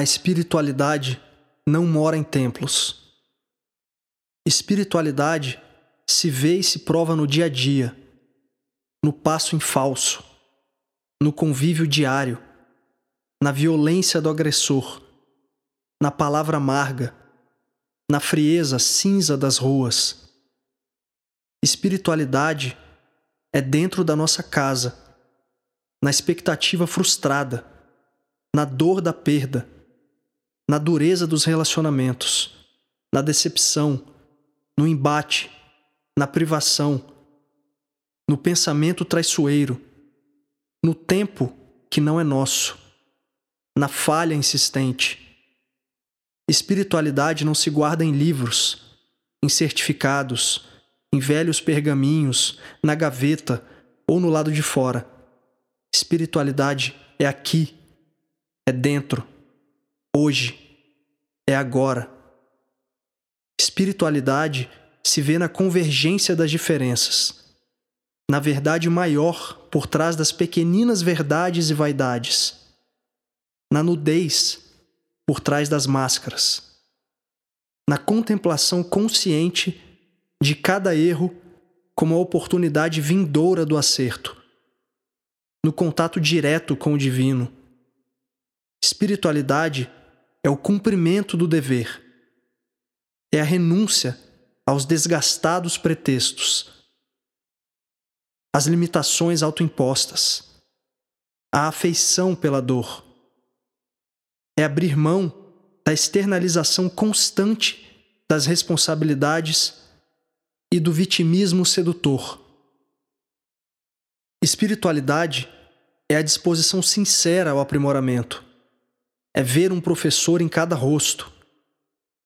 A espiritualidade não mora em templos. Espiritualidade se vê e se prova no dia a dia, no passo em falso, no convívio diário, na violência do agressor, na palavra amarga, na frieza cinza das ruas. Espiritualidade é dentro da nossa casa, na expectativa frustrada, na dor da perda, na dureza dos relacionamentos, na decepção, no embate, na privação, no pensamento traiçoeiro, no tempo que não é nosso, na falha insistente. Espiritualidade não se guarda em livros, em certificados, em velhos pergaminhos, na gaveta ou no lado de fora. Espiritualidade é aqui, é dentro, hoje, é agora. Espiritualidade se vê na convergência das diferenças, na verdade maior por trás das pequeninas verdades e vaidades, na nudez por trás das máscaras, na contemplação consciente de cada erro como a oportunidade vindoura do acerto, no contato direto com o divino. Espiritualidade é o cumprimento do dever, é a renúncia aos desgastados pretextos, às limitações autoimpostas, à afeição pela dor. É abrir mão da externalização constante das responsabilidades e do vitimismo sedutor. Espiritualidade é a disposição sincera ao aprimoramento. É ver um professor em cada rosto.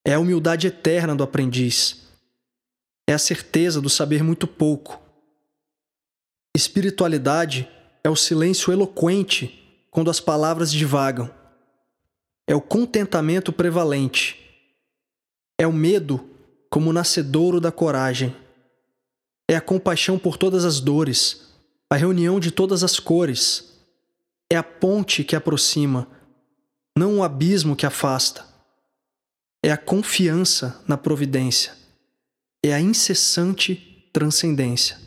É a humildade eterna do aprendiz. É a certeza do saber muito pouco. Espiritualidade é o silêncio eloquente quando as palavras divagam. É o contentamento prevalente. É o medo como nascedouro da coragem. É a compaixão por todas as dores, a reunião de todas as cores. É a ponte que aproxima, não o abismo que afasta. É a confiança na providência. É a incessante transcendência.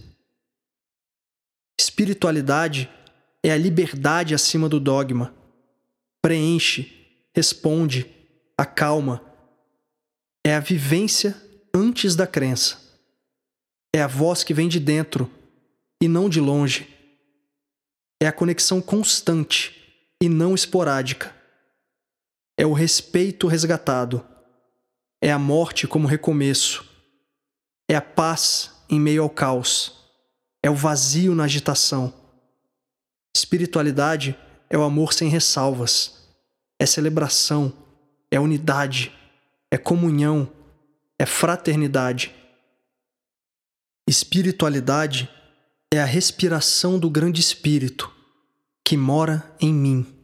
Espiritualidade é a liberdade acima do dogma. Preenche, responde, acalma. É a vivência antes da crença. É a voz que vem de dentro e não de longe. É a conexão constante e não esporádica. É o respeito resgatado. É a morte como recomeço. É a paz em meio ao caos. É o vazio na agitação. Espiritualidade é o amor sem ressalvas. É celebração. É unidade. É comunhão é fraternidade. Espiritualidade é a respiração do grande espírito que mora em mim.